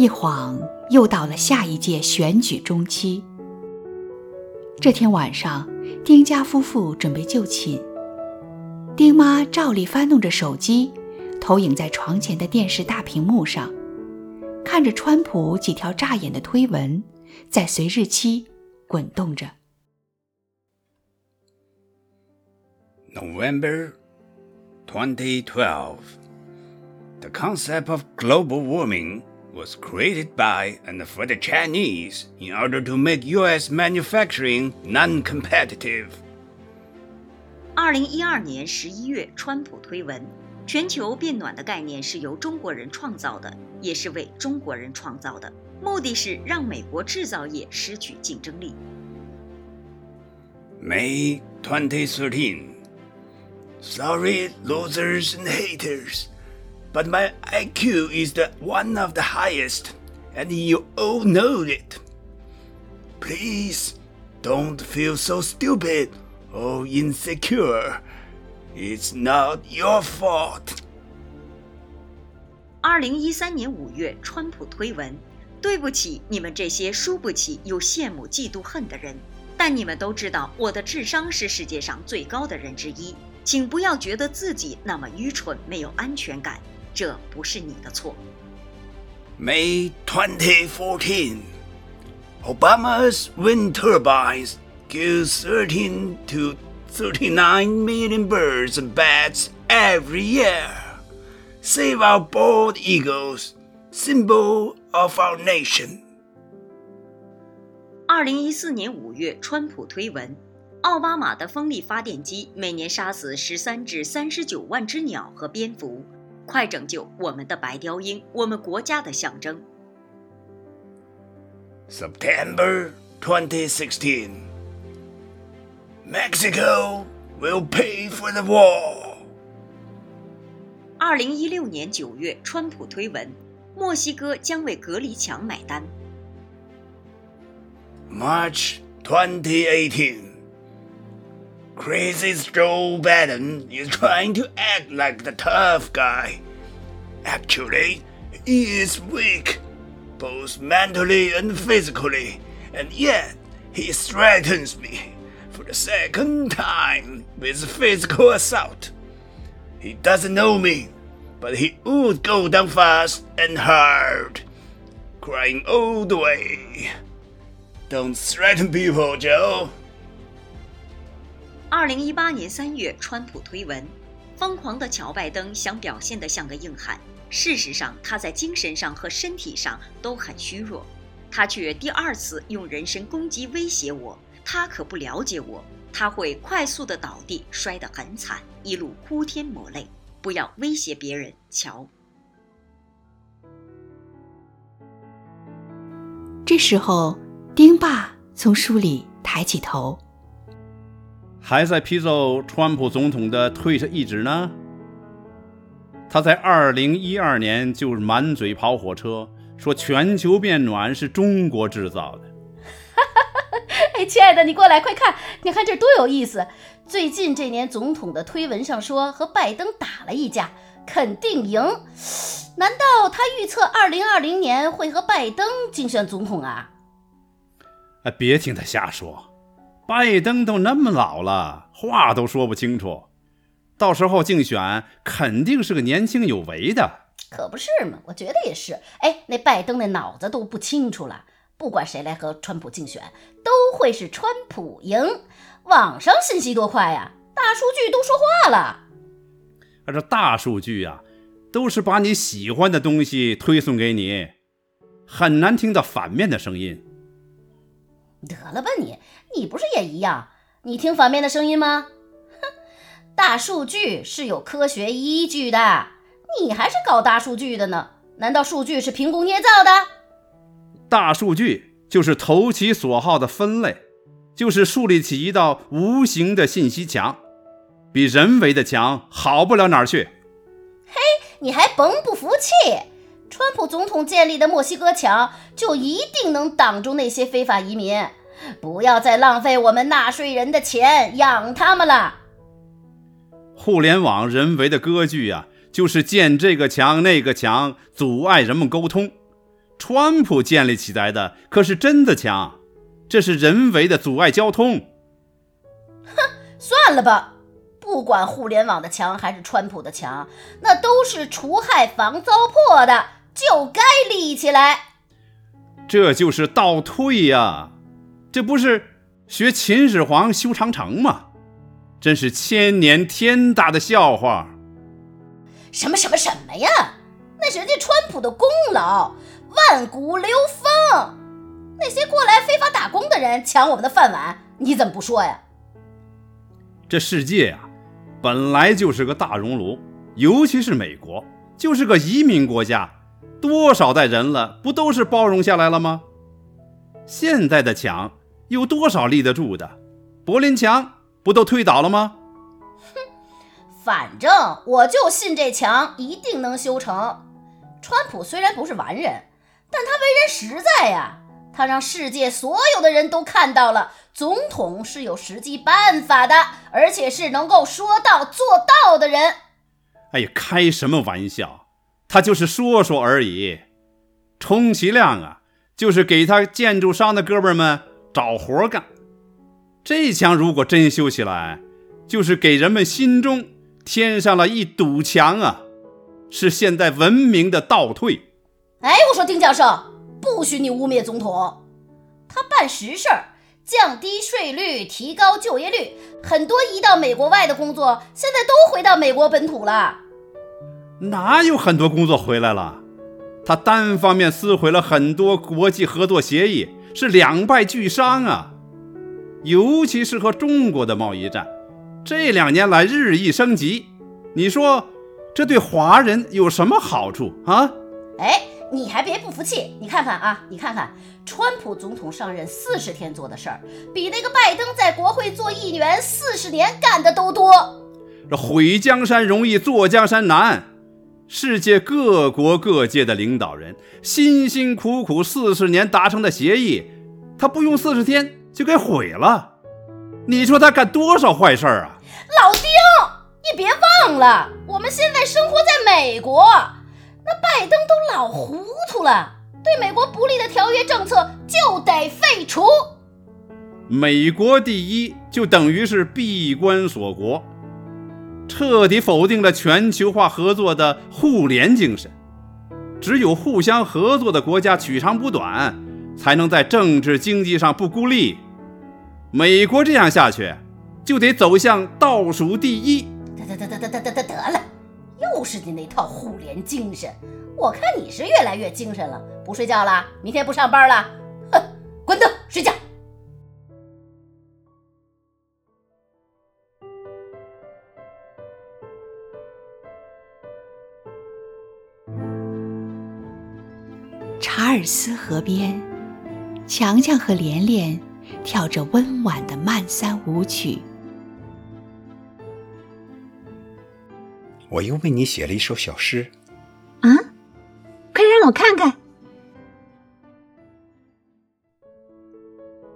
一晃又到了下一届选举中期。这天晚上，丁家夫妇准备就寝，丁妈照例翻弄着手机，投影在床前的电视大屏幕上，看着川普几条扎眼的推文，在随日期滚动着。November 2012. The concept of global warming was created by and for the Chinese in order to make U.S. manufacturing non-competitive. 二零一二年十一月，川普推文：“全球变暖的概念是由中国人创造的，也是为中国人创造的，目的是让美国制造业失去竞争力。” May 2013. Sorry, losers and haters. but my IQ is the one of the highest, and you all know it. Please don't feel so stupid or insecure. It's not your fault. 二零一三年五月，川普推文：“对不起，你们这些输不起又羡慕、嫉妒、恨的人。但你们都知道，我的智商是世界上最高的人之一，请不要觉得自己那么愚蠢，没有安全感。 这不是你的错。May 2014, Obama's wind turbines kill 13 to 39 million birds and bats every year. Save our bald eagles, symbol of our nation. 二零一四年五月，川普推文：奥巴马的风力发电机每年杀死十三至三十九万只鸟和蝙蝠。 快拯救我们的白雕鹰，我们国家的象征。September 2016. Mexico will pay for the war. 二零一六年九月，川普推文：墨西哥将为隔离墙买单。March 2018. Crazy Joe Biden is trying to act like the tough guy. Actually, he is weak, both mentally and physically, and yet he threatens me for the second time with physical assault. He doesn't know me, but he would go down fast and hard, crying all the way. Don't threaten people, Joe. 二零一八年三月，川普推文：“疯狂的乔拜登想表现得像个硬汉， 事实上他在精神上和身体上都很虚弱。他却第二次用人身攻击威胁我，他可不了解我，他会快速的倒地，摔得很惨，一路哭天抹泪。不要威胁别人，瞧。”这时候，丁爸从书里抬起头。还在批奏川普总统的退车意志呢。他在二零一二年就满嘴跑火车，说全球变暖是中国制造的。哎，亲爱的，你过来，快看，你看这多有意思！最近这年总统的推文上说和拜登打了一架，肯定赢。难道他预测二零二零年会和拜登竞选总统啊？哎，别听他瞎说。拜登都那么老了，话都说不清楚，到时候竞选肯定是个年轻有为的，可不是嘛？我觉得也是。哎，那拜登那脑子都不清楚了，不管谁来和川普竞选，都会是川普赢。网上信息多快呀，大数据都说话了。而这大数据呀，都是把你喜欢的东西推送给你，很难听到反面的声音。得了吧你，你不是也一样？你听反面的声音吗？哼，大数据是有科学依据的，你还是搞大数据的呢？难道数据是凭空捏造的？大数据就是投其所好的分类，就是树立起一道无形的信息墙，比人为的墙好不了哪儿去。嘿，你还甭不服气？川普总统建立的墨西哥墙就一定能挡住那些非法移民？不要再浪费我们纳税人的钱养他们了。互联网人为的割据呀，就是建这个墙那个墙，阻碍人们沟通。川普建立起来的可是真的墙，这是人为的阻碍交通。哼算了吧，不管互联网的墙还是川普的墙，那都是除害防糟粕的，就该立起来。这就是倒退呀！这不是学秦始皇修长城吗？真是千年天大的笑话！什么什么什么呀？那是人家川普的功劳，万古流芳。那些过来非法打工的人抢我们的饭碗，你怎么不说呀？这世界呀，本来就是个大熔炉，尤其是美国，就是个移民国家，多少代人了，不都是包容下来了吗？现在的墙有多少立得住的？柏林墙不都推倒了吗？哼，反正我就信这墙一定能修成。川普虽然不是完人，但他为人实在呀。他让世界所有的人都看到了，总统是有实际办法的，而且是能够说到做到的人。哎呀，开什么玩笑！他就是说说而已。充其量啊，就是给他建筑商的哥们们找活干。这墙如果真修起来，就是给人们心中添上了一堵墙啊，是现代文明的倒退。哎，我说丁教授。不许你污蔑总统，他办实事儿，降低税率，提高就业率，很多移到美国外的工作现在都回到美国本土了。哪有很多工作回来了？他单方面撕毁了很多国际合作协议，是两败俱伤啊！尤其是和中国的贸易战，这两年来日益升级，你说这对华人有什么好处啊？哎。你还别不服气，你看看啊，你看看，川普总统上任四十天做的事儿，比那个拜登在国会做议员四十年干的都多。这毁江山容易坐江山难，世界各国各界的领导人辛辛苦苦四十年达成的协议，他不用四十天就给毁了。你说他干多少坏事儿啊？老丁，你别忘了，我们现在生活在美国。那拜登都老糊涂了，对美国不利的条约政策就得废除。美国第一就等于是闭关锁国，彻底否定了全球化合作的互联精神。只有互相合作的国家取长补短，才能在政治经济上不孤立。美国这样下去，就得走向倒数第一。得得得得得得得得了。又是你那套互联精神，我看你是越来越精神了。不睡觉了，明天不上班了，哼，滚灯睡觉。查尔斯河边，强强和连连跳着温婉的慢三舞曲。我又为你写了一首小诗，啊，快让我看看。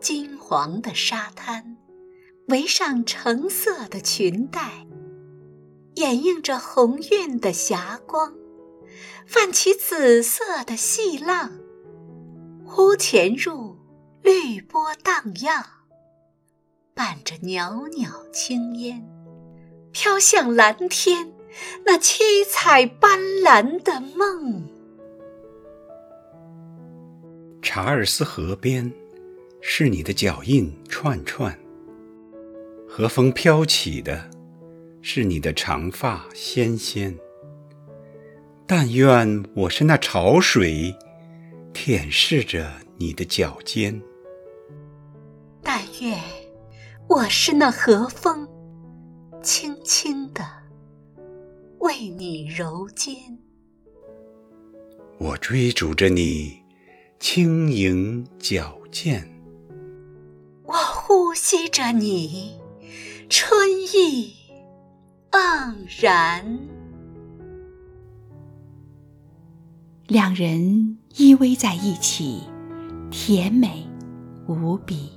金黄的沙滩，围上橙色的裙带，掩映着红晕的霞光，泛起紫色的细浪，忽潜入，绿波荡漾，伴着袅袅青烟，飘向蓝天。那七彩斑斓的梦。查尔斯河边，是你的脚印串串。和风飘起的，是你的长发纤纤。但愿我是那潮水，舔舐着你的脚尖。但愿我是那和风，轻轻的。为你揉肩，我追逐着你轻盈矫健，我呼吸着你春意盎然。两人依偎在一起，甜美无比。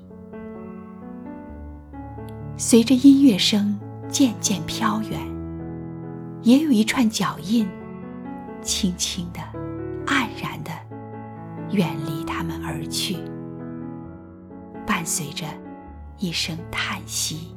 随着音乐声渐渐飘远。也有一串脚印，轻轻的、黯然的，远离他们而去，伴随着一声叹息。